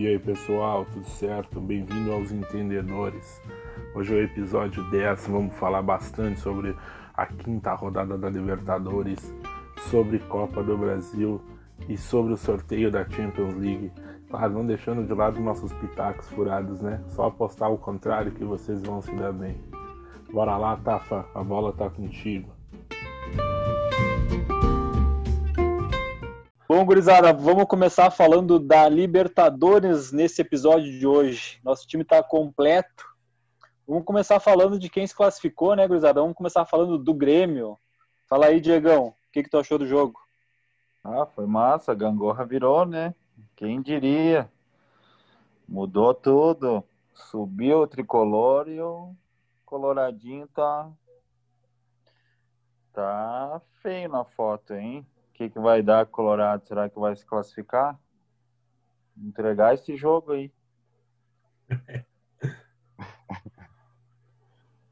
E aí pessoal, tudo certo? Bem-vindo aos Entendedores. Hoje é o episódio 10, vamos falar bastante sobre a quinta rodada da Libertadores, sobre Copa do Brasil e sobre o sorteio da Champions League. Claro, não deixando de lado nossos pitacos furados, né? Só apostar o contrário que vocês vão se dar bem. Bora lá, Tafa, a bola tá contigo. Bom, gurizada, vamos começar falando da Libertadores nesse episódio de hoje. Nosso time está completo. Vamos começar falando de quem se classificou, né, gurizada? Vamos começar falando do Grêmio. Fala aí, Diegão, o que, que tu achou do jogo? Ah, foi massa, a gangorra virou, né? Quem diria? Mudou tudo. Subiu o tricolor e o coloradinho tá tá feio na foto, hein? Que, que vai dar Colorado? Será que vai se classificar? Entregar esse jogo aí.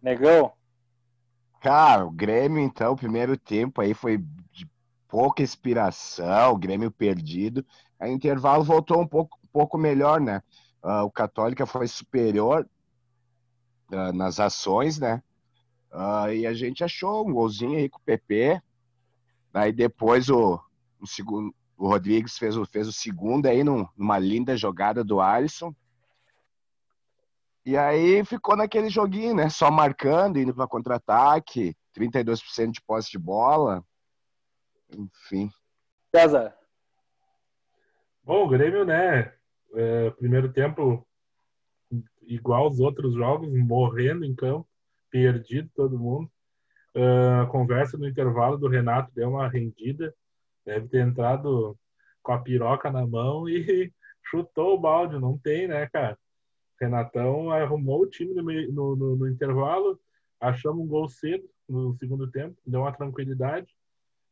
Negão? Cara, o Grêmio, então, primeiro tempo aí foi de pouca inspiração, o Grêmio perdido. A intervalo voltou um pouco, um pouco melhor, né? Uh, o Católica foi superior uh, nas ações, né? Uh, e a gente achou um golzinho aí com o PP. Aí depois o, o segundo, o Rodrigues fez o, fez o segundo aí num, numa linda jogada do Alisson. E aí ficou naquele joguinho, né? Só marcando, indo para contra-ataque, 32% de posse de bola. Enfim. César. Bom, o Grêmio, né? É, primeiro tempo igual aos outros jogos, morrendo em campo, perdido todo mundo. Uh, a conversa no intervalo do Renato deu uma rendida. Deve ter entrado com a piroca na mão e chutou o balde. Não tem, né, cara? Renatão arrumou o time no, no, no, no, intervalo, achamos um gol cedo no segundo tempo, deu uma tranquilidade.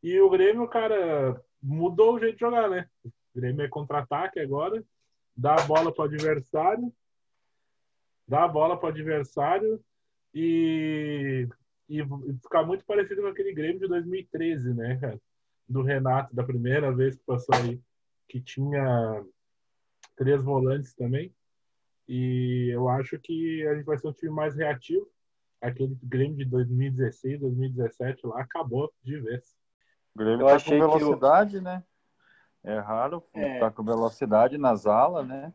E o Grêmio, cara, mudou o jeito de jogar, né? O Grêmio é contra-ataque agora, dá a bola para o adversário, dá a bola para o adversário e e ficar muito parecido com aquele Grêmio de 2013, né, cara? Do Renato, da primeira vez que passou aí, que tinha três volantes também. E eu acho que a gente vai ser um time mais reativo. Aquele Grêmio de 2016, 2017 lá acabou de vez. O Grêmio eu tá com velocidade, eu... né? É raro é. tá com velocidade nas alas, né?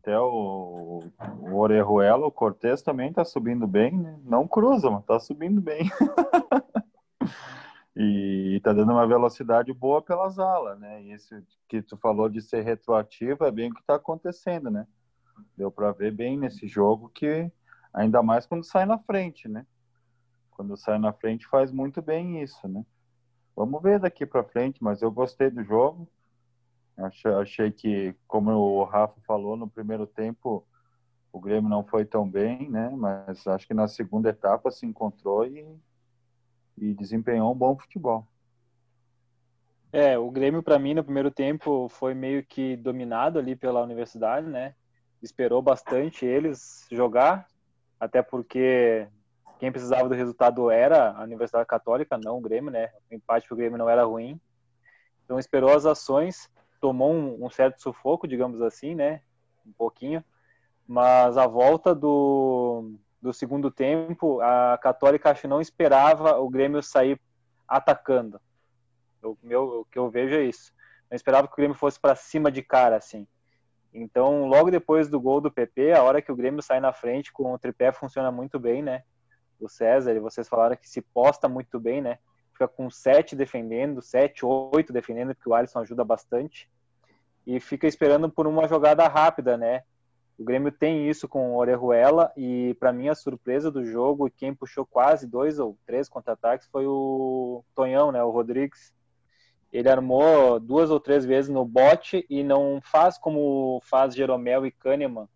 Até o, o Orejuela, o Cortez também tá subindo bem, né? Não cruza, mas tá subindo bem. e tá dando uma velocidade boa pelas alas, né? E isso que tu falou de ser retroativo é bem o que tá acontecendo, né? Deu para ver bem nesse jogo que ainda mais quando sai na frente, né? Quando sai na frente faz muito bem isso, né? Vamos ver daqui para frente, mas eu gostei do jogo. Achei, que, como o Rafa falou, no primeiro tempo o Grêmio não foi tão bem, né? Mas acho que na segunda etapa se encontrou e, e desempenhou um bom futebol. É, o Grêmio para mim no primeiro tempo foi meio que dominado ali pela universidade, né? Esperou bastante eles jogar, até porque quem precisava do resultado era a Universidade Católica, não o Grêmio, né? O empate pro Grêmio não era ruim. Então esperou as ações tomou um, um, certo sufoco, digamos assim, né? Um pouquinho. Mas a volta do, do segundo tempo, a Católica acho que não esperava o Grêmio sair atacando. O, meu, o que eu vejo é isso. Não esperava que o Grêmio fosse para cima de cara, assim. Então, logo depois do gol do PP, a hora que o Grêmio sai na frente com o tripé funciona muito bem, né? O César, e vocês falaram que se posta muito bem, né? fica com sete defendendo, sete, oito defendendo, porque o Alisson ajuda bastante. E fica esperando por uma jogada rápida, né? O Grêmio tem isso com o Orejuela e para mim a surpresa do jogo, quem puxou quase dois ou três contra-ataques foi o Tonhão, né, o Rodrigues. Ele armou duas ou três vezes no bote e não faz como faz Jeromel e Kahneman,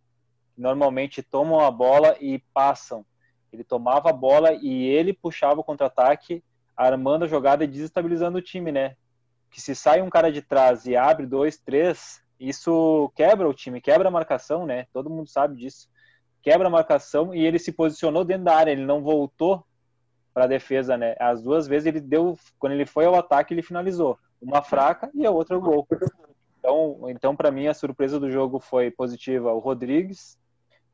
que normalmente tomam a bola e passam. Ele tomava a bola e ele puxava o contra-ataque armando a jogada e desestabilizando o time, né? Que se sai um cara de trás e abre dois, três, isso quebra o time, quebra a marcação, né? Todo mundo sabe disso. Quebra a marcação e ele se posicionou dentro da área, ele não voltou para a defesa, né? As duas vezes ele deu, quando ele foi ao ataque, ele finalizou. Uma fraca e a outra o gol. Então, então para mim, a surpresa do jogo foi positiva. O Rodrigues,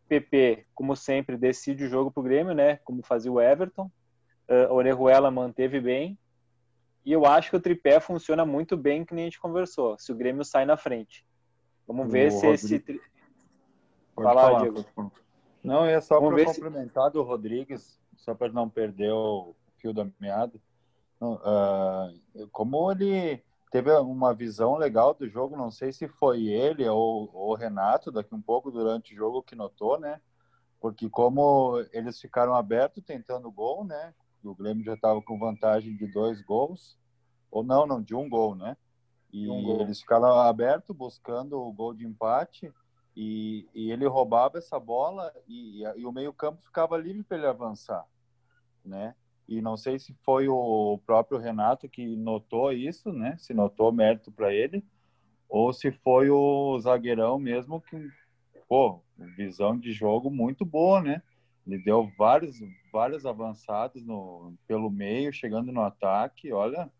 PP, como sempre, decide o jogo pro Grêmio, né? Como fazia o Everton. Uh, Orejuela manteve bem. E eu acho que o tripé funciona muito bem, que nem a gente conversou, se o Grêmio sai na frente. Vamos ver o se Rodrigo. esse. Tri... Fala, falar, Diego. Não, é só para complementar se... do Rodrigues, só para não perder o fio da meada. Uh, como ele teve uma visão legal do jogo, não sei se foi ele ou o Renato, daqui um pouco durante o jogo que notou, né? Porque como eles ficaram abertos tentando gol, né? O Grêmio já estava com vantagem de dois gols, ou não, não, de um gol, né? E um eles ficaram abertos buscando o gol de empate e, e ele roubava essa bola e, e o meio campo ficava livre para ele avançar, né? E não sei se foi o próprio Renato que notou isso, né? Se notou mérito para ele, ou se foi o zagueirão mesmo que, pô, visão de jogo muito boa, né? Ele deu vários, vários avançados no, pelo meio, chegando no ataque. Olha,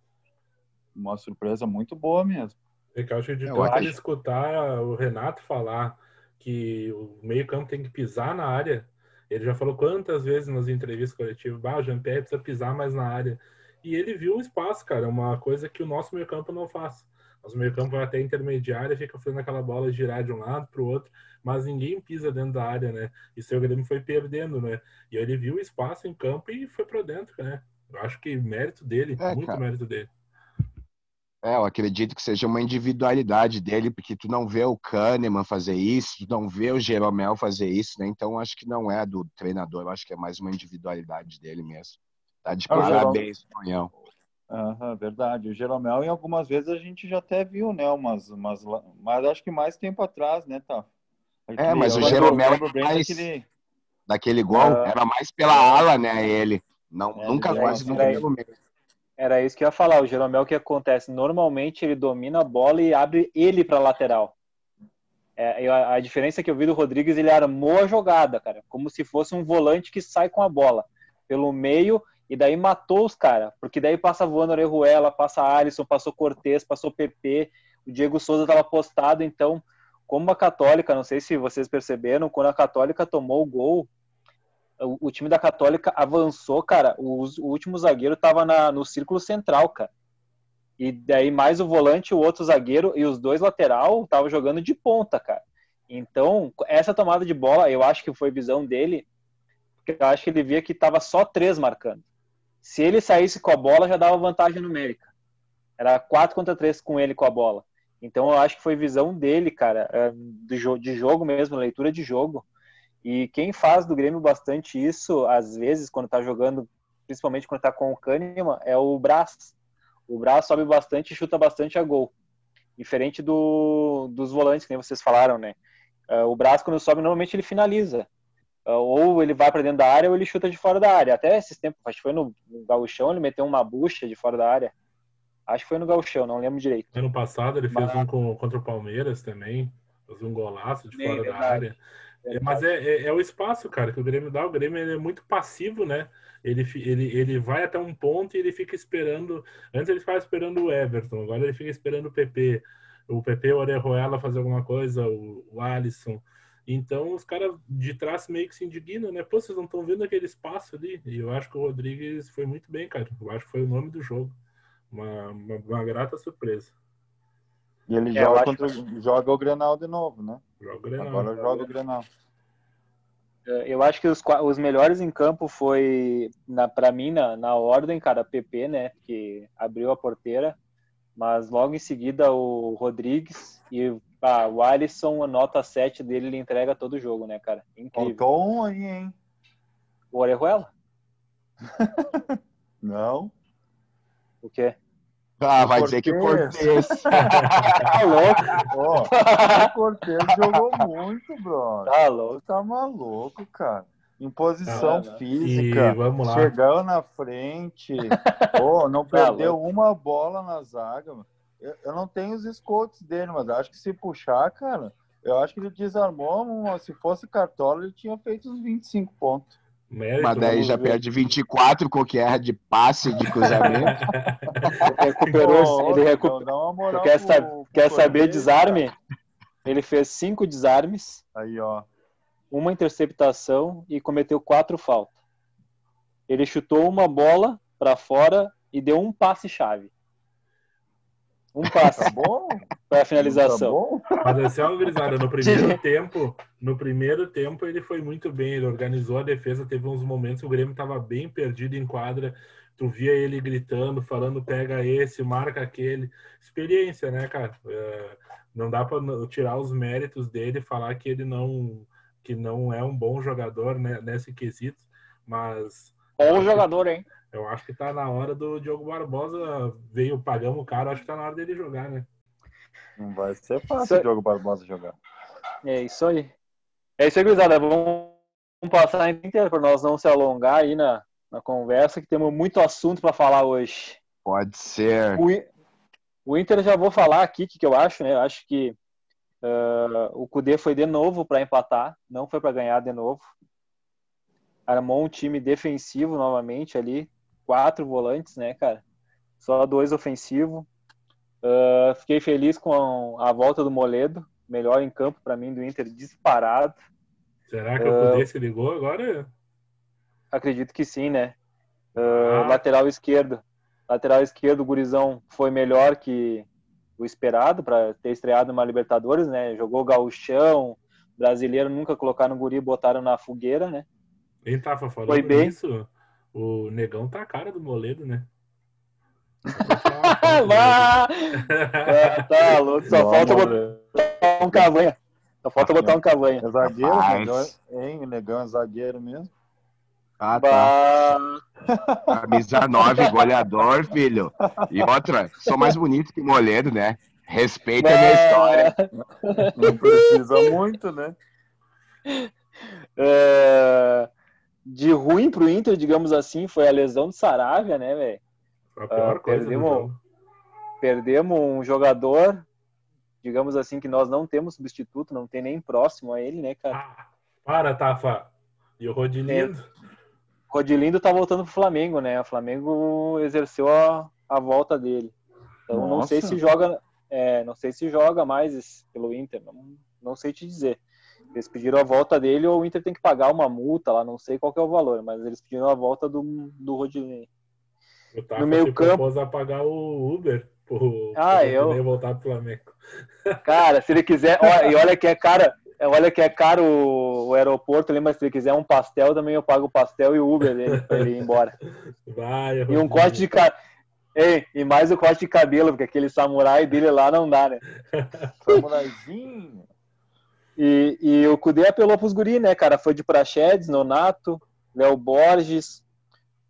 uma surpresa muito boa mesmo. É que eu acho de eu acho... escutar o Renato falar que o meio-campo tem que pisar na área. Ele já falou quantas vezes nas entrevistas coletivas, bah, o Jean-Pierre precisa pisar mais na área. E ele viu o espaço, cara, uma coisa que o nosso meio-campo não faz. Nosso meio-campo vai até intermediária, fica fazendo aquela bola girar de um lado para o outro mas ninguém pisa dentro da área, né? E seu Grêmio foi perdendo, né? E aí ele viu o espaço em campo e foi para dentro, né? Eu acho que mérito dele, é, muito cara. mérito dele. É, eu acredito que seja uma individualidade dele, porque tu não vê o Kahneman fazer isso, tu não vê o Jeromel fazer isso, né? Então acho que não é do treinador, eu acho que é mais uma individualidade dele mesmo. Tá de parabéns, Tonhão. Aham, verdade. O Jeromel, em algumas vezes a gente já até viu, né? Umas, umas, mas acho que mais tempo atrás, né, tá? É, mas o Jeromel é mais daquele, daquele gol, uh, era mais pela ala, né, ele. Não, é, nunca quase nunca pelo meio. Era isso que eu ia falar. O Jeromel, o que acontece? Normalmente ele domina a bola e abre ele para lateral. É, a, a, diferença que eu vi do Rodrigues, ele armou a jogada, cara, como se fosse um volante que sai com a bola pelo meio e daí matou os caras, porque daí passa voando Orejuela, passa Alisson, passou Cortez, passou PP, o Diego Souza estava postado, então como a Católica, não sei se vocês perceberam, quando a Católica tomou o gol, o, o time da Católica avançou, cara, o, o último zagueiro estava no círculo central, cara. E daí mais o volante, o outro zagueiro e os dois lateral estavam jogando de ponta, cara. Então, essa tomada de bola, eu acho que foi visão dele, porque eu acho que ele via que estava só três marcando. Se ele saísse com a bola, já dava vantagem numérica. Era quatro contra três com ele com a bola. Então eu acho que foi visão dele, cara, é, de jogo mesmo, leitura de jogo. E quem faz do Grêmio bastante isso, às vezes, quando tá jogando, principalmente quando tá com o Kahneman, é o Brás. O Brás sobe bastante e chuta bastante a gol. Diferente do, dos volantes, que nem vocês falaram, né? É, o Brás, quando sobe, normalmente ele finaliza. É, ou ele vai para dentro da área ou ele chuta de fora da área. Até esses tempos, acho que foi no, no Gauchão, ele meteu uma bucha de fora da área. Acho que foi no Gauchão, não lembro direito. Ano passado ele fez um com, contra o Palmeiras também. Fez um golaço de fora da área. É, mas é, é, é, o espaço, cara, que o Grêmio dá. O Grêmio é muito passivo, né? Ele, ele, ele vai até um ponto e ele fica esperando. Antes ele ficava esperando o Everton, agora ele fica esperando o PP. O PP, o Orejuela fazer alguma coisa, o, o Alisson. Então os caras de trás meio que se indignam, né? Pô, vocês não estão vendo aquele espaço ali? E eu acho que o Rodrigues foi muito bem, cara. Eu acho que foi o nome do jogo uma, uma, uma grata surpresa. E ele é, joga, contra, que... joga o Grenal de novo, né? Joga o Grenal. Agora joga o Grenal. Eu acho que os, os melhores em campo foi, para mim, na, na ordem, cara, PP, né? Que abriu a porteira. Mas logo em seguida o Rodrigues e ah, o Alisson, a nota 7 dele, ele entrega todo o jogo, né, cara? Incrível. Faltou um aí, hein? O Orejuela? Não. O quê? Ah, vai dizer que o Cortez. tá louco? Oh, o Cortez jogou muito, bro. Tá louco. Tá maluco, cara. Em posição ah, física, chegando na frente. oh, não tá perdeu louco. uma bola na zaga. Eu, eu, não tenho os escotes dele, mas acho que se puxar, cara, eu acho que ele desarmou. Se fosse cartola, ele tinha feito uns 25 pontos. Mérito, Mas daí já ver. perde 24 qualquer de passe de cruzamento. ele recuperou, ele recuperou. Dá uma moral pro, Quer saber desarme? Ele fez cinco desarmes, Aí, ó. uma interceptação e cometeu quatro faltas. Ele chutou uma bola para fora e deu um passe-chave. Um passe Tá bom? para Tá finalização. bom? Mas assim, ó, gurizada, no primeiro tempo, no primeiro tempo ele foi muito bem, ele organizou a defesa, teve uns momentos que o Grêmio estava bem perdido em quadra, tu via ele gritando, falando pega esse, marca aquele. Experiência, né, cara? É, não dá para tirar os méritos dele e falar que ele não que não é um bom jogador né, nesse quesito, mas Bom jogador, hein? Eu acho que tá na hora do Diogo Barbosa, veio, pagamos o cara, acho que tá na hora dele jogar, né? Não vai ser fácil o Diogo Barbosa jogar. É isso aí. É isso aí, gurizada. Vamos vamos passar inteiro para nós não se alongar aí na, na conversa, que temos muito assunto para falar hoje. Pode ser. O, o Inter eu já vou falar aqui o que, que eu acho, né? Eu acho que ah, o Cudê foi de novo para empatar, não foi para ganhar de novo. Armou um time defensivo novamente ali, quatro volantes, né, cara? Só dois ofensivos. Ah, fiquei feliz com a volta do Moledo, melhor em campo para mim do Inter disparado. Será que o É. Cudê se ligou agora? Acredito que sim, né? Ah, Ah. Lateral esquerdo. Lateral esquerdo, o Gurizão foi melhor que o esperado para ter estreado numa Libertadores, né? Jogou gauchão, brasileiro nunca colocaram no guri botaram na fogueira, né? Quem tava falando Foi bem. isso? O Negão tá a cara do Moledo, né? Ah, é, tá louco, só Não, falta amor, botar um cavanha. Só falta botar um cavanha. É zagueiro, negão, hein? O negão é zagueiro mesmo. Ah, tá. Camisa 9, goleador, filho. E outra, sou mais bonito que Moledo, né? Respeita a minha história. Não precisa muito, né? é, de ruim pro Inter, digamos assim, foi a lesão do Saravia, né, velho? Foi a pior Ah, coisa perdemos- perdemos um jogador, digamos assim, que nós não temos substituto, não tem nem próximo a ele, né, cara? Ah, para, Tafa. E o Rodilindo? Rodilindo tá voltando pro Flamengo, né? O Flamengo exerceu a, a volta dele. Então não sei Nossa. se joga, é, não sei se joga mais pelo Inter, não, não sei te dizer. Eles pediram a volta dele ou o Inter tem que pagar uma multa lá, não sei qual que é o valor, mas eles pediram a volta do, do Rodilindo. O Tafa No meio se campo- a pagar o Uber pro, Ah, pro eu- Rodinei voltar pro Flamengo. Cara, se ele quiser, e olha que é cara, olha que é caro o, aeroporto ali, mas se ele quiser um pastel, também eu pago o pastel e o Uber dele pra ele ir embora. Vai, E um Rodinei. corte de cabelo. Ei, e mais o corte de cabelo, porque aquele samurai dele lá não dá, né? Samuraizinho. E, e o Cudê apelou pros guri, né, cara? Foi de Praxedes, Nonato, Léo Borges.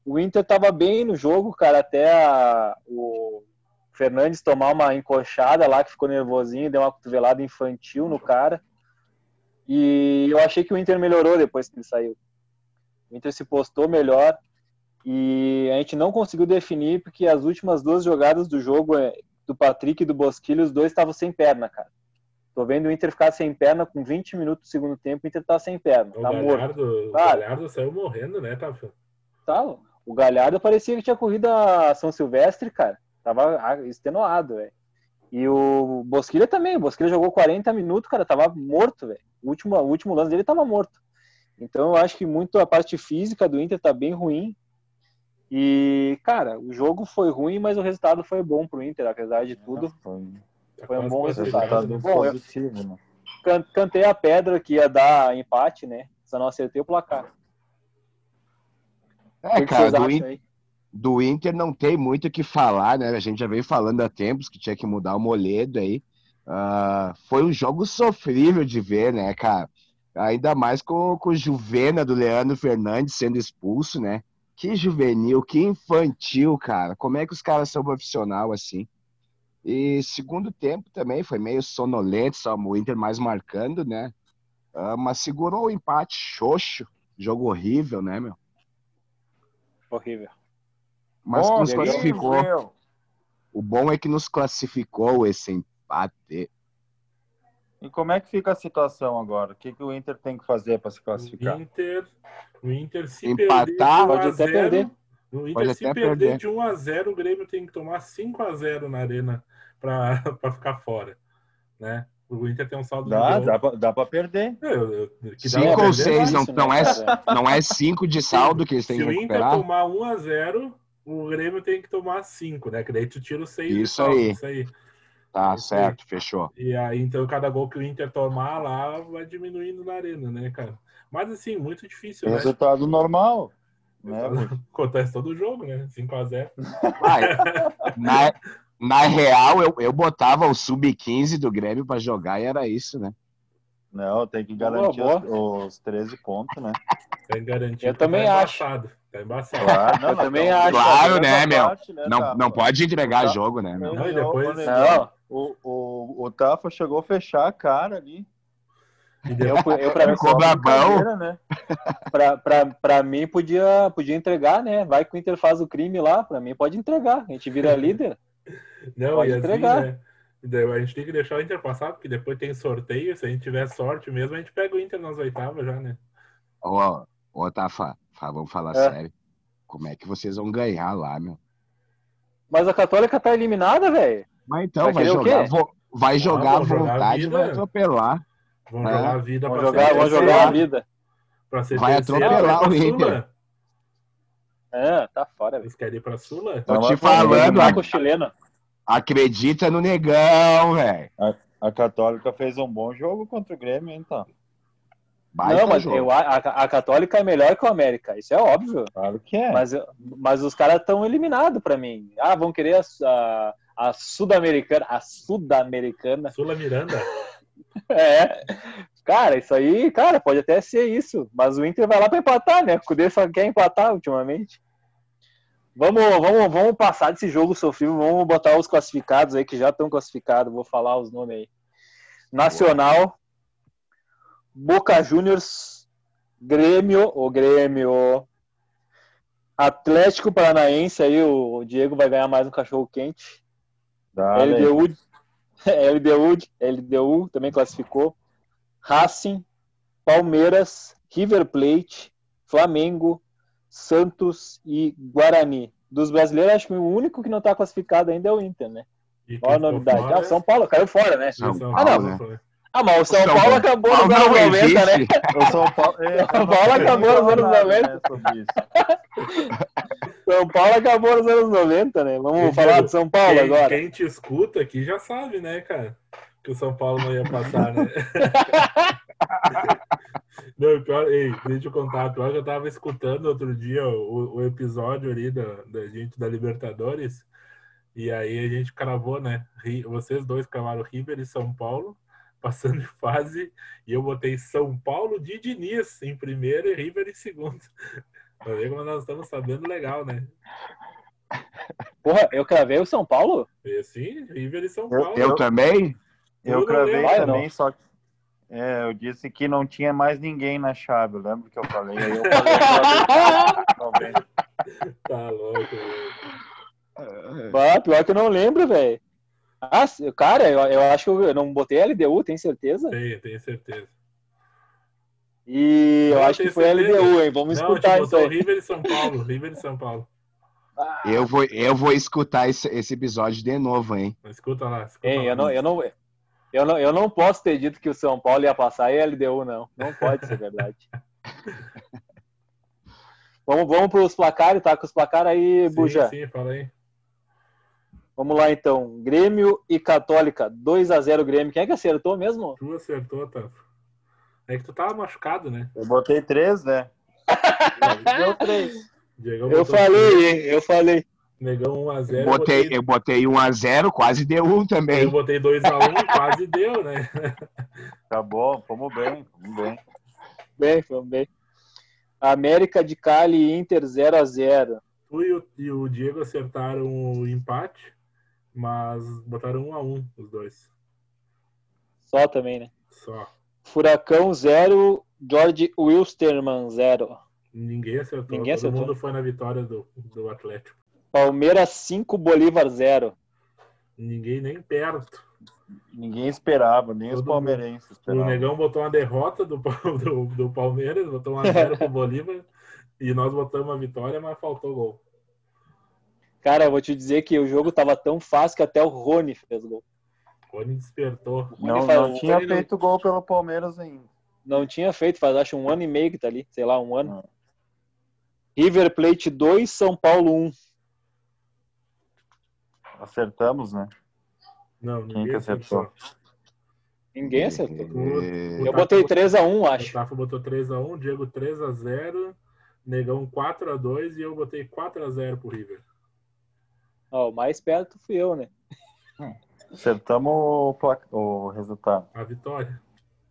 O Inter tava bem no jogo, cara, até a- o Fernandes tomar uma encoxada lá, que ficou nervosinho, deu uma cotovelada infantil no cara. E eu achei que o Inter melhorou depois que ele saiu. O Inter se postou melhor e a gente não conseguiu definir porque as últimas duas jogadas do jogo é, do Patrick e do Bosquilho, os dois estavam sem perna, cara. Tô vendo o Inter ficar sem perna com 20 minutos do segundo tempo, o Inter tá sem perna, O tá morto. Galhardo, o Cara. Galhardo saiu morrendo, né, Tafa? Tá, o Galhardo parecia que tinha corrido a São Silvestre, cara. Tava extenuado, velho. E o Bosquilha também, o Bosquilha jogou 40 minutos, cara, tava morto, velho. O último, o último lance dele tava morto. Então eu acho que muito a parte física do Inter tá bem ruim. E, cara, o jogo foi ruim, mas o resultado foi bom pro Inter, apesar de tudo. Foi Foi um bom resultado. né? resultado Bom, eu- positivo, né? Can- Cantei a pedra que ia dar empate, né? Só não acertei o placar. É, cara, do, In- do Inter não tem muito o que falar, né? A gente já veio falando há tempos que tinha que mudar o Moledo aí. Ah, foi um jogo sofrível de ver, né, cara? Ainda mais com, com o Juvena do Leandro Fernandes sendo expulso, né? Que juvenil, que infantil, cara. Como é que os caras são profissional assim? E segundo tempo também foi meio sonolento, só o Inter mais marcando, né? Ah, mas segurou o empate xoxo. Jogo horrível, né, meu? Horrível. Mas Bom, nos classificou. horrível. O bom é que nos classificou esse empate. E como é que fica a situação agora? O que, que o Inter tem que fazer para se classificar? O Inter, o Inter se Empatar, perder de 1 pode até 0, perder. O Inter Pode se até perder perder. de 1 a 0, o Grêmio tem que tomar 5 a 0 na Arena para ficar fora, né? O Inter tem um saldo Dá, de dá, gol. pra, dá pra perder. Eu- eu- que dá pra Cinco ou perder, seis, não, né, é, cara? não é cinco de saldo que eles têm Se que o Inter recuperar? tomar 1 a 0 o Grêmio tem que tomar 5, né? Que daí tu tira o 6 Isso aí. Isso aí. Tá Isso certo, fechou. E aí, então, cada gol que o Inter tomar lá vai diminuindo na arena, né, cara? Mas, assim, muito difícil, né? Resultado normal. Né, Bush? Acontece todo jogo, né? 5x0. Vai. Na, na real, eu, eu botava o sub-15 do Grêmio pra jogar e era isso, né? Não, tem que garantir Boa, Os, os 13 pontos, né? Tem garantido. Eu também tá acho. Embaçado. Tá embaçado. Claro, Eu também então, acho. Claro, né, meu? parte, né, Não, Tafa? não pode entregar Tá. jogo, né, meu? Não, e depois- Não. O, o, o Tafa chegou a fechar a cara ali. Eu, eu pra, mim, Ficou brabão. Brincadeira, né? pra, pra, pra mim, podia, podia entregar, né? Vai que o Inter faz o crime lá. Pra mim, pode entregar. A gente vira líder. não, pode e assim, entregar. né? E daí A gente tem que deixar o Inter passar, porque depois tem sorteio. Se a gente tiver sorte mesmo, a gente pega o Inter nas oitavas já, né? Ô, ô Tafa, fa- vamos falar É. sério. Como é que vocês vão ganhar lá, meu? Mas a Católica tá eliminada, velho. Mas então, Vai vai, jogar, vo- vai jogar à vão jogar a vontade vida. vai atropelar. Vamos É. jogar a vida pra jogar, ser terceiro, jogar a vida. Pra ser Vai atropelar o Inter. Sula. É, tá fora, velho. Vocês querem ir pra Sula? Tô te falando, ac- com o chileno. acredita no negão, velho. A Católica fez um bom jogo contra o Grêmio, então. Baita Não, mas jogo. eu, a, a Católica é melhor que o América. Isso é óbvio. Claro que é. Mas, mas os caras estão eliminados pra mim. Ah, vão querer a, a, a Sul-Americana. A Sul-Americana. Sula Miranda. É. Cara, isso aí, cara, pode até ser isso. Mas o Inter vai lá pra empatar, né? O Cudê só quer empatar ultimamente. Vamos, vamos, vamos passar desse jogo sofrível. Vamos botar os classificados aí que já estão classificados. Vou falar os nomes aí. Nacional, Boca Juniors, Grêmio, o Grêmio, Atlético Paranaense, aí o Diego vai ganhar mais um cachorro quente. Dale. LDU, LDU, LDU também classificou. Racing, Palmeiras, River Plate, Flamengo, Santos e Guarani. Dos brasileiros, acho que o único que não está classificado ainda é o Inter, né? E Qual a novidade? fora Ah, é o São Paulo caiu fora, né? São São Ah, Paulo, não. né? Paulo. Ah, mas o São, São Paulo Paulo. acabou nos Paulo anos não 90, né? O São Paulo, é, São Paulo acabou nos anos nada, 90. São Paulo acabou nos anos 90, né? Vamos Quem falar de São Paulo quem, agora. Quem te escuta aqui já sabe, né, cara? Que o São Paulo não ia passar, né? não, pior, ei, deixa eu contar. Pior que eu tava escutando outro dia o, o episódio ali da, da gente da Libertadores. E aí a gente cravou, né? Vocês dois cravaram River e São Paulo, passando de fase. E eu botei São Paulo de Diniz em primeiro e River em segundo. Pra ver como nós estamos sabendo legal, né? Porra, eu cravei o São Paulo? E assim, River e São Eu- Paulo. Eu também? Eu não cravei lembro. Também, só que é, eu disse que não tinha mais ninguém na chave. Eu lembro que eu falei. Aí eu falei talvez. Tá louco, velho. Ah, pior que eu não lembro, velho. Ah, cara, eu, eu acho que eu não botei LDU, tem certeza? Tenho, tenho certeza. E eu Não, acho que foi certeza. LDU, hein? Vamos Não, escutar tipo, isso aí. River e São Paulo. River e São Paulo. Eu vou, eu vou escutar esse, esse episódio de novo, hein? Escuta lá. Escuta Hein, lá. eu não, eu, não, eu, não, eu não posso ter dito que o São Paulo ia passar e LDU, não. Não pode ser verdade. vamos, vamos para os placares, tá? Com os placares aí, Sim, Buja. sim, fala aí. Vamos lá então. Grêmio e Católica, 2x0 Grêmio. Quem é que acertou mesmo? Tu acertou, tá? É que tu tava machucado, né? Eu botei três, né? Deu três. Diegão Eu falei, hein? Eu falei. Negão 1x0. Eu botei, eu botei 1 a 0 quase deu um também. Eu botei 2x1 quase deu, né? Tá bom, fomos bem, fomos bem. Bem, vamos bem. América de Cali e Inter 0x0. Tu e o, e o Diego acertaram o empate, mas botaram 1x1 os dois. Só também, né? Só. Furacão 0, George Wilstermann 0. Ninguém acertou. Ninguém Todo acertou. mundo foi na vitória do, do Atlético. Palmeiras 5, Bolívar 0. Ninguém nem perto. Ninguém esperava, nem os Todo palmeirenses O esperavam. Negão botou uma derrota do, do, do Palmeiras, botou 1x0 pro Bolívar e nós botamos uma vitória, mas faltou gol. Cara, eu vou te dizer que o jogo tava tão fácil que até o Rony fez gol. Rony despertou. O Não, faz- não o tinha não- feito gol pelo Palmeiras ainda. Não tinha feito, faz acho um ano e meio que tá ali, sei lá, um ano. Não. River Plate 2, São Paulo 1. Acertamos, né? Não, Quem ninguém que acertou? acertou. Ninguém acertou. É, Eu botei 3x1, O acho. Tafa botou 3x1, Diego 3x0, Negão 4x2 e eu botei 4x0 pro River. Ó, o mais perto fui eu, né? Acertamos o, placa- o resultado. A vitória.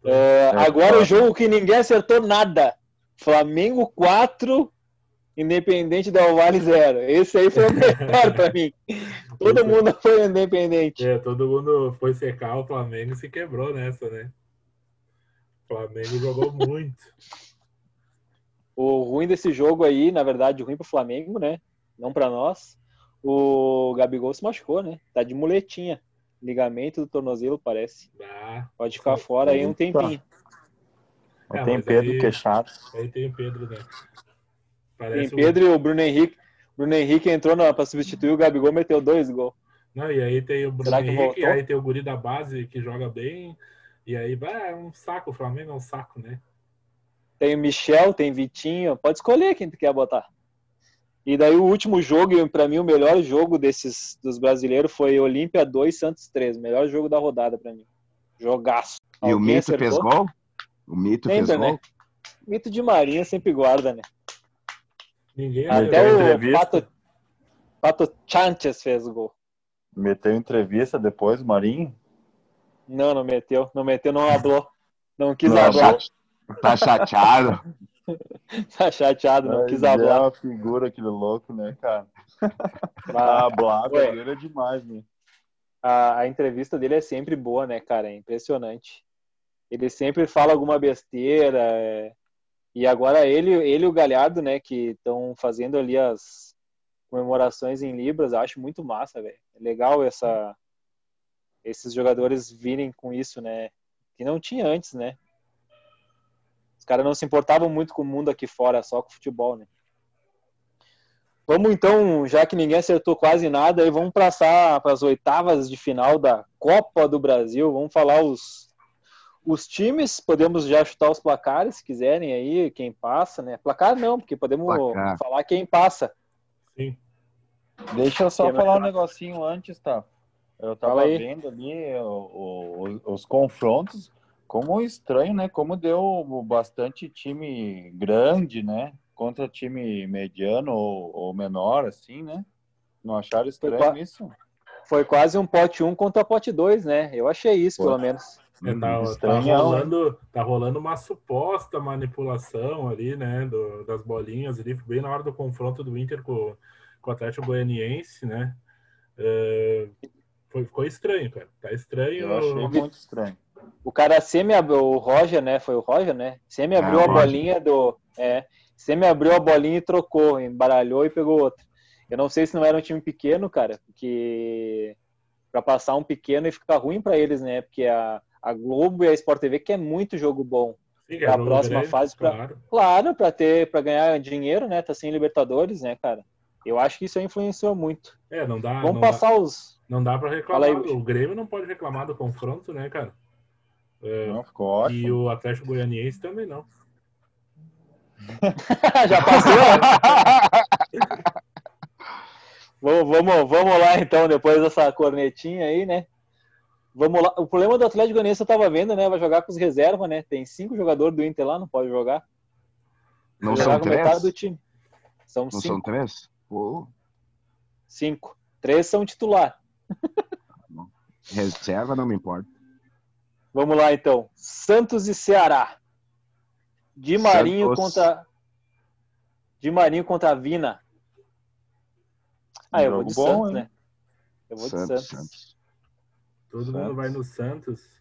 É, agora claro. o jogo que ninguém acertou nada. Flamengo 4, Independente Del Vale 0. Esse aí foi o melhor pra mim. Todo mundo foi Independente. É, todo mundo foi secar o Flamengo e se quebrou nessa, né? O Flamengo jogou muito. O ruim desse jogo aí, na verdade, ruim pro Flamengo, né? Não pra nós. O Gabigol se machucou, né? Tá de muletinha. Ligamento do tornozelo, parece. Ah, Pode ficar fora aí um tempinho. Não É, tem mas Pedro aí- Queixado. aí tem o Pedro, né? Tem Parece um- Pedro e o Bruno Henrique. Bruno Henrique entrou na, pra substituir o Gabigol, meteu dois gols. Não, e aí tem o Bruno Será Henrique, e aí tem o Guri da base que joga bem. E aí, bah, é um saco, o Flamengo é um saco, né? Tem o Michel, tem Vitinho. Pode escolher quem tu quer botar. E daí o último jogo, e pra mim o melhor jogo desses dos brasileiros foi Olímpia 2, Santos 3. Melhor jogo da rodada pra mim. Jogaço. E o Alguém Mito fez acertou? gol? O Mito Sempre, fez né? gol? Mito de Marinha sempre guarda, né? Ninguém Até o entrevista. Pato, Pato Chanches fez gol. Meteu entrevista depois, Marinho. Não, não meteu. Não meteu, não hablou. Não quis Não, hablar. Tá chateado? Tá chateado, não Mas quis É hablar. uma figura aquele louco, né, cara? Ah, dele é demais, né? a, a entrevista dele é sempre boa, né, cara? É impressionante. Ele sempre fala alguma besteira. é, E agora ele, ele e o Galhardo, né, que estão fazendo ali as comemorações em Libras, eu acho muito massa, velho. É legal essa, esses jogadores virem com isso, né? Que não tinha antes, né? Os caras não se importavam muito com o mundo aqui fora, só com o futebol, né? Vamos então, já que ninguém acertou quase nada, aí vamos passar para as oitavas de final da Copa do Brasil. Vamos falar os, os times, podemos já chutar os placares, se quiserem aí, quem passa, né? Placar não, porque podemos Placar. falar quem passa. Sim. Deixa eu só é falar um negocinho antes, tá? Eu tava vendo ali o- o- os confrontos, como estranho, né? Como deu bastante time grande, né? Contra time mediano ou, ou menor, assim, né? Não acharam estranho qua- isso? Foi quase um pote 1 contra pote 2, né? Eu achei isso, Foi. pelo menos. É, tá, tá, estranhão, rolando, tá rolando uma suposta manipulação ali, né? do- das bolinhas ali, bem na hora do confronto do Inter com, com o Atlético Goianiense, né? É, foi, ficou estranho, cara. Tá estranho. Eu achei muito estranho. O cara semi abriu, o Roger, né? Foi o Roger, né? Semi abriu É, a bolinha do. É, semi abriu a bolinha e trocou, embaralhou e pegou outra. Eu não sei se não era um time pequeno, cara, porque para passar um pequeno e ficar ruim para eles, né? Porque a, a Globo e a Sport TV quer muito jogo bom. Sim, pra é próxima grande, fase pra- Claro. Claro, para ter, para ganhar dinheiro, né? Tá sem Libertadores, né, cara? Eu acho que isso influenciou muito. É, não dá, Vamos não, passar os. dá, não dá pra Fala reclamar. aí, o Grêmio não pode reclamar do confronto, né, cara? É, Não, ficou ótimo. e o Atlético Goianiense também não. Já passou? vamos, vamos, vamos lá então, depois dessa cornetinha aí, né? Vamos lá. O problema do Atlético Goianiense eu tava vendo, né? Vai jogar com os reservas, né? Tem cinco jogadores do Inter lá, não pode jogar. Não Vai são três? do time. São Não cinco. são três? Pô, Cinco. Três são titular. reserva não me importa. Vamos lá então. Santos e Ceará. Di Marinho Santos. contra. Di Marinho contra Vina. Ah, eu vou de bom, Santos, hein? né? Eu vou de Santos, Santos. Santos. Todo Santos. mundo vai no Santos.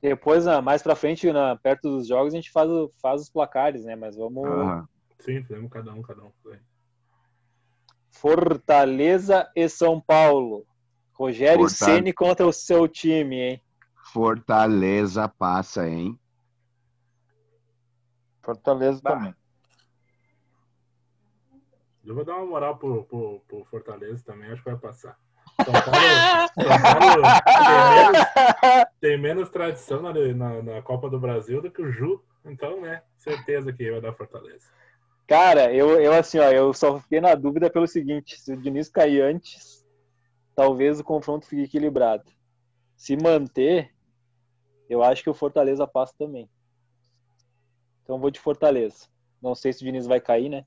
Depois, ah, mais pra frente, na, perto dos jogos, a gente faz, faz os placares, né? Mas vamos. Aham. Sim, fizemos cada um, cada um. Fortaleza e São Paulo. Rogério Fortaleza. Ceni contra o seu time, hein? Fortaleza passa, hein? Fortaleza Bah. também. Eu vou dar uma moral pro, pro, pro Fortaleza também, acho que vai passar. São Paulo, São Paulo tem, menos, tem menos tradição na, na, na Copa do Brasil do que o Ju. Então, né, certeza que vai dar Fortaleza. Cara, eu, eu assim, ó, eu só fiquei na dúvida pelo seguinte: se o Diniz cair antes, talvez o confronto fique equilibrado. Se manter, eu acho que o Fortaleza passa também. Então vou de Fortaleza. Não sei se o Diniz vai cair, né?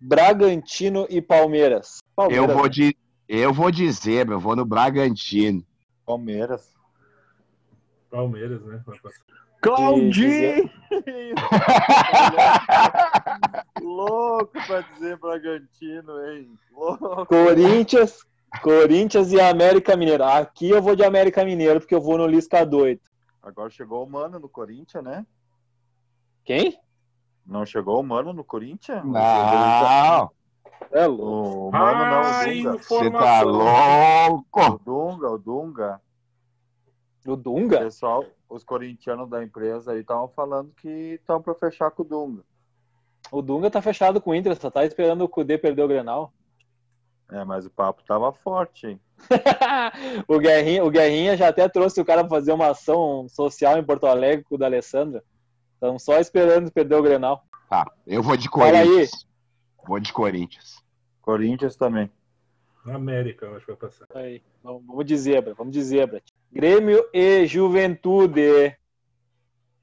Bragantino e Palmeiras. Palmeiras Eu vou de, eu vou dizer, eu vou no Bragantino. Palmeiras. Palmeiras, né? Claudinho! Louco pra dizer Bragantino, hein? Louco. Corinthians, Corinthians e América Mineiro. Aqui eu vou de América Mineiro porque eu vou no Lisca doido. Agora chegou o Mano no Corinthians, né? Quem? Não chegou o Mano no Corinthians? Não, É louco. O Mano não, Ah, o Dunga. você tá O louco. Dunga, o Dunga. O O Dunga? pessoal, os corintianos da empresa aí estavam falando que estão pra fechar com o Dunga. O Dunga tá fechado com o Inter, só tá esperando o Cudê perder o Grenal. É, mas o papo tava forte, hein? o, Guerrinha, o Guerrinha já até trouxe o cara pra fazer uma ação social em Porto Alegre com o da Alessandra. Estão só esperando perder o Grenal. Tá, eu vou de. Corinthians. Vou de Corinthians. Corinthians também. Na América, eu acho que vai passar. Aí, vamos de zebra, vamos de zebra. Grêmio e Juventude.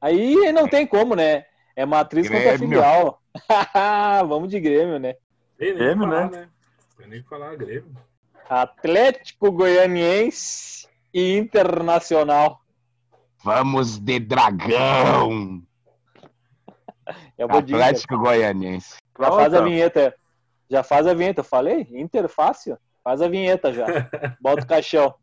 Aí não tem como, né? É matriz contra Grêmio. filial. vamos de Grêmio, né? Grêmio, né? né? Tem nem que falar, Grêmio. Atlético Goianiense e Internacional. Vamos de Dragão. Eu vou de Inter. Atlético Goianiense. Já faz a vinheta. Já faz a vinheta. Eu falei? Inter fácil. Faz a vinheta já. Bota o caixão.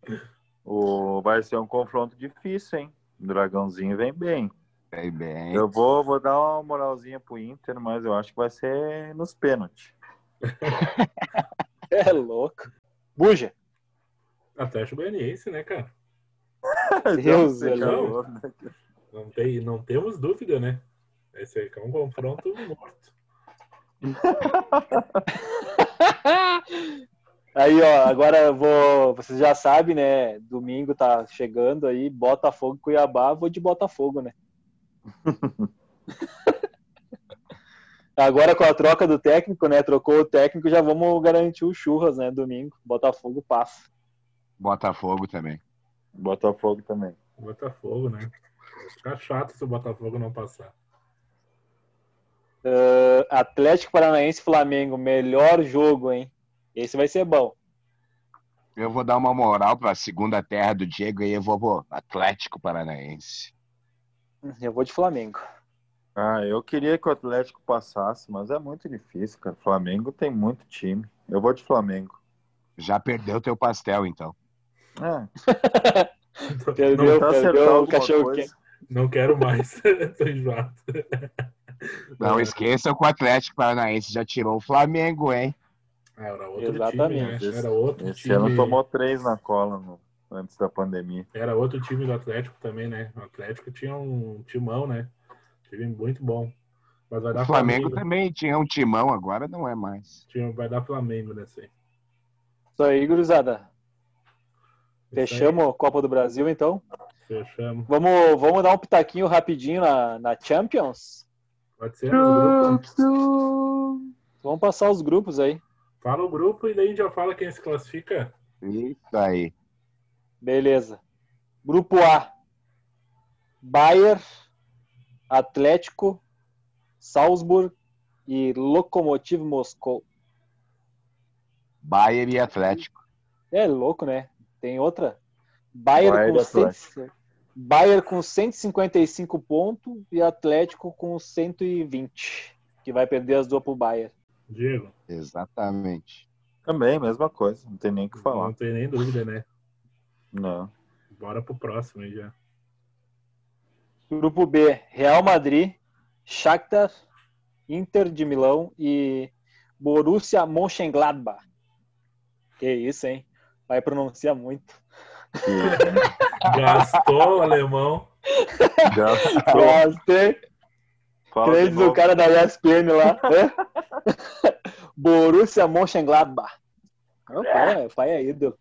O... Vai ser um confronto difícil, hein? O Dragãozinho vem bem. Bem, bem. Eu vou, vou dar uma moralzinha pro Inter, mas eu acho que vai ser nos pênaltis. É louco. Buja. Atlético Goianiense, né, cara? Deus, calor, né? Não, tem, não temos dúvida, né? Esse aí é um confronto morto. Aí, ó, agora eu vou. Vocês já sabem, né? Domingo tá chegando aí, Botafogo e Cuiabá, vou de Botafogo, né? Agora com a troca do técnico, né? Trocou o técnico, já vamos garantir o churras, né? Domingo. Botafogo passa. Botafogo também. Botafogo também. Botafogo, né? Vai ficar chato se o Botafogo não passar. Uh, Atlético Paranaense e Flamengo, melhor jogo, hein? Esse vai ser bom. Eu vou dar uma moral pra segunda terra do Diego e eu vou pro Atlético Paranaense. Eu vou de Flamengo. Ah, eu queria que o Atlético passasse, mas é muito difícil, cara. Flamengo tem muito time. Eu vou de Flamengo. Já perdeu teu pastel, então. É, Perdeu, tá perdeu o cachorro quente. Não quero mais. Tô enjoado. Não É. esqueçam que o Atlético Paranaense já tirou o Flamengo, hein? Ah, era outro Exatamente. time, né? Era outro Esse time. ano tomou três na cola no- antes da pandemia. Era outro time do Atlético também, né? O Atlético tinha um timão, né? Time muito bom. Mas vai dar O Flamengo Flamengo. também tinha um timão, agora não é mais. Vai dar Flamengo nessa aí. Isso aí, gurizada. Isso aí, Fechamos a Copa do Brasil, então. Fechamos. Vamos, vamos dar um pitaquinho rapidinho na, na Champions? Pode ser. Vamos passar os grupos aí. Fala o grupo e daí a gente já fala quem se classifica. Isso aí. Beleza. Grupo A. Bayern, Atlético, Salzburg e Lokomotiv Moscou. Bayern e Atlético. É louco, né? Tem outra? Bayern, Bayern com, e Atlético. 100 Bayern com 155 pontos e Atlético com 120. Que vai perder as duas pro Bayern. Diego. Exatamente. Também, mesma coisa. Não tem nem o que Não falar. tem nem dúvida, né? Não. Bora pro próximo aí já. Grupo B, Real Madrid, Shakhtar, Inter de Milão e Borussia Mönchengladbach. Que isso, hein? Vai pronunciar muito. Gastou o alemão. Gastou. Gostei. Fala de Crédito do cara da ESPN lá. né? Borussia Mönchengladbach. O pai, é, o pai é ídolo.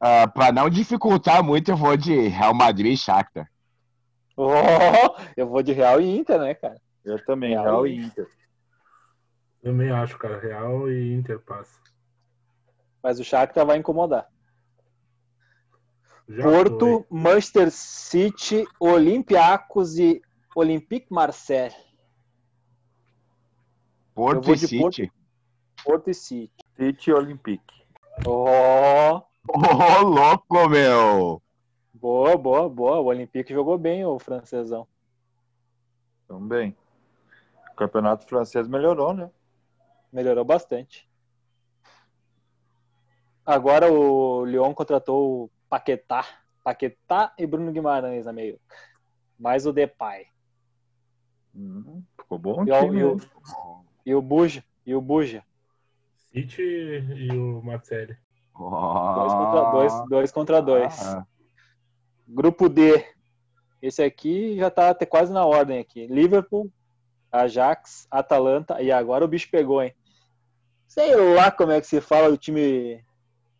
Ah, pra não dificultar muito, eu vou de Real Madrid e Shakhtar. Oh, eu vou de Real e Inter, né, cara? Eu também, Real Real, e Inter. Também acho, cara. Real e Inter passa. Mas o Shakhtar vai incomodar. Já Porto, Manchester City, Olympiacos e Olympique Marseille. Porto e City. Porto. Porto e City. City e Olympique. Oh, Ô, louco, meu! Boa, boa, boa. O Olympique jogou bem, o francesão. Também. O campeonato francês melhorou, né? Melhorou bastante. Agora o Lyon contratou o Paquetá. Paquetá e Bruno Guimarães na meio. Mais o Depay. Hum, ficou bom E o, time. e o, e o Buja. E o Buja. City e o Marcelli. Dois contra dois. Dois contra dois. Ah, Grupo D. Esse aqui já tá até quase na ordem aqui. Liverpool, Ajax, Atalanta e agora o bicho pegou, hein? Sei lá como é que se fala o time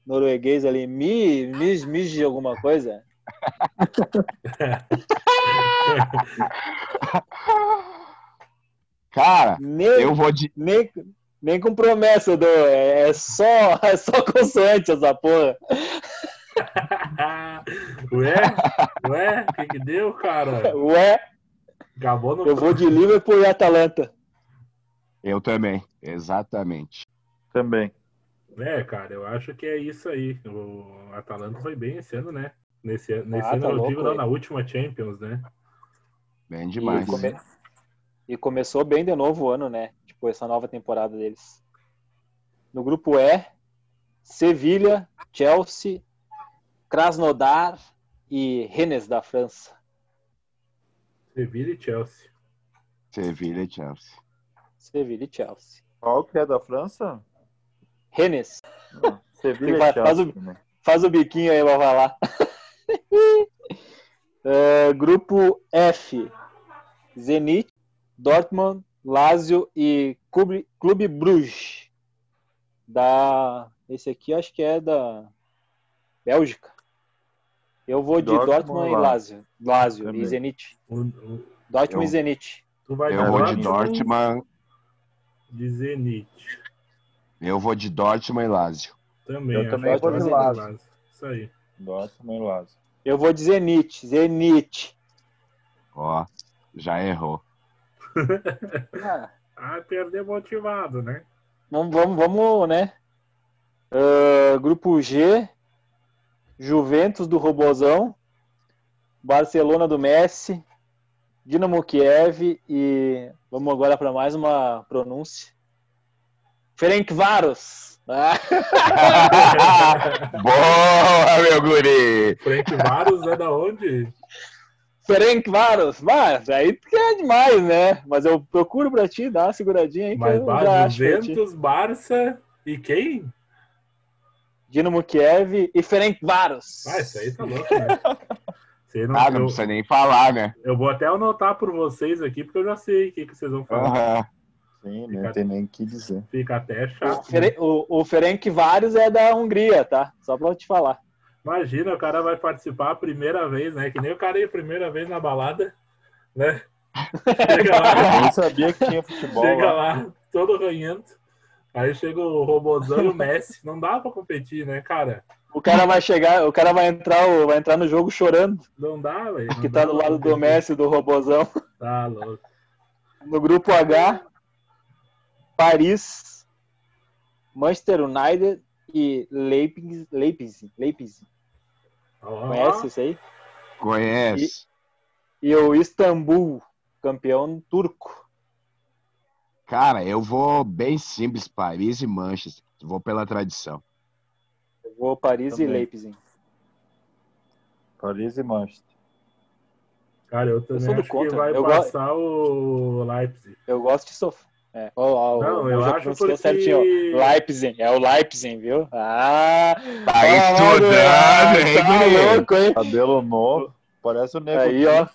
norueguês ali. Mi, mis, mis de alguma coisa. Cara, Nem, eu vou de. nem, nem com promessa, do, é, é só é só consoante essa porra. ué? Ué? O que que deu, cara? Ué, Acabou no... eu vou de Liverpool e Atalanta. Eu também, exatamente. Também. É, cara, eu acho que é isso aí. O Atalanta foi bem esse ano, né? Nesse, nesse Ah, ano, tá eu digo, na última Champions, né? Bem E, demais. come- e começou bem de novo o ano, né? Tipo, essa nova temporada deles. No grupo E, Sevilha, Chelsea, Krasnodar e Rennes da França. Sevilla e Chelsea. Sevilha e Chelsea. Sevilha e Chelsea. Qual que é da França? Rennes, Sevilha Faz- e faz Chelsea. o- né? faz o biquinho aí pra falar. É, grupo F, Zenit, Dortmund, Lazio e Clube, Clube Bruges. Da, esse aqui acho que é da Bélgica. Eu vou de Dortmund Dortmund, e e Lazio. Lazio e Zenit. O- o- Dortmund Eu- e Zenit. tu vai Eu vou de Dortmund. De Zenit. Eu vou de Dortmund e Lazio. Também. Eu também vou de Lazio. Lazio. Isso aí. Dortmund e Lazio. Eu vou de Zenit. Zenit. Ó, já errou. Ah, Ah, perder motivado, né? Vamos, vamos, vamos, né? Ah, grupo G, Juventus do Robozão, Barcelona do Messi, Dinamo Kiev e vamos agora para mais uma pronúncia. Ferencváros. Ah, Boa, meu guri! Frank Varos é da onde? Ferencváros. Mas aí tu é demais, né? Mas eu procuro para ti, dá uma seguradinha aí que Mas eu já. Juventus, Barça e quem? Dinamo Kiev e Ferencváros. Ah, isso aí tá louco, né? Você não- Ah, não eu, precisa nem falar, né? eu vou até anotar por vocês aqui, porque eu já sei o que, que vocês vão falar. Aham. Sim, não tem nem o que dizer. Fica até O, chato. né? O, o Ferencváros é da Hungria, tá? Só pra eu te falar. Imagina, o cara vai participar a primeira vez, né? Que nem o cara ir a primeira vez na balada, né? Chega lá, Eu sabia que tinha futebol chega lá. lá, todo ranhento. Aí chega o Robozão e o Messi. Não dá pra competir, né, cara? O cara vai chegar, o cara vai entrar, vai entrar no jogo chorando, Não dá, velho. que tá do lado do. Messi, do Robozão. Tá louco. No grupo H, Paris, Manchester United e Leipzig. Leipzig, Leipzig. Ó, Conhece isso aí? Conhece. E o Istambul, campeão turco. Cara, eu vou bem simples, Paris e Manchester. Vou pela tradição. Eu vou Paris Também. e Leipzig. Paris e Manchester. Cara, eu também do acho contra. que vai Eu go- passar o Leipzig. Eu gosto de sofrer. É, Não, o- eu acho porque- certinho. Leipzig, é o Leipzig, viu? Ah, Tá ah, estudando, hein, tá louco, hein? Cabelo novo. Parece o Nego. Aí, ó.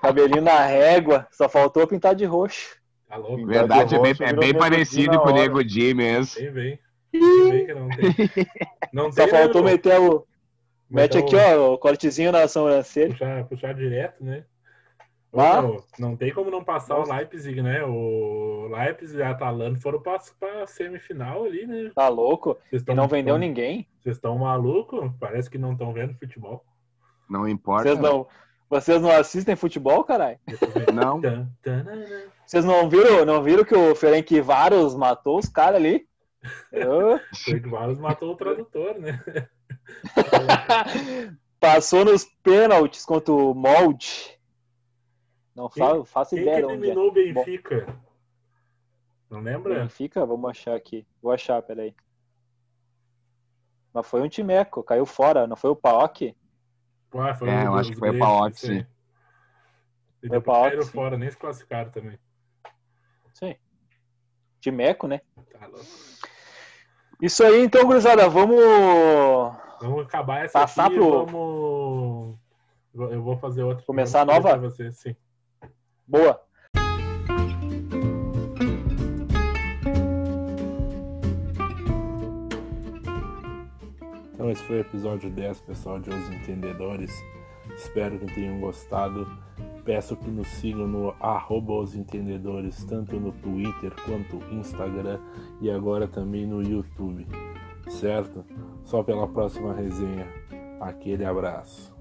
Cabelinho na régua, só faltou pintar de roxo. Tá louco. Verdade, é bem, é bem parecido com o. Nego Di mesmo. Bem, bem. Que não tem. Não Só tem, né, faltou meu? meter o. Mete Então, aqui, ó, o cortezinho na sobrancelha. Puxar, puxar direto, né? Ah. meu, não tem como não passar Nossa. o Leipzig, né? O Leipzig e a Atalanta foram pra, pra semifinal ali, né? Tá louco? E tão- não vendeu tão- ninguém. Vocês estão malucos? Parece que não estão vendo futebol. Não importa. Vocês não, vocês não assistem futebol, caralho? Não. Vocês não viram, não viram que o Ferenc Varos matou os caras ali? Eu- que o Varus matou o tradutor, né? Passou nos pênaltis contra o Molde. Não faço Quem que ideia de onde é. eliminou o Benfica? Não lembra? Benfica? Vamos achar aqui. Vou achar, peraí. Mas foi um timeco, caiu fora, não foi o Paok? Ah, foi É, o- eu acho que foi o Paok, sim. E depois Paok, caíram sim. fora, nem se classificaram também. Sim. Timeco, né? Tá louco. Isso aí, então, gurizada, vamos. Vamos acabar essa Passar aqui pro- vamos... Eu vou fazer outra. Começar a nova? Você, sim. Boa. Então esse foi o episódio 10, pessoal, de Os Entendedores. Espero que tenham gostado. Peço que nos sigam no arroba Os Entendedores, tanto no Twitter quanto Instagram e agora também no YouTube. Certo? Só pela próxima resenha. Aquele abraço.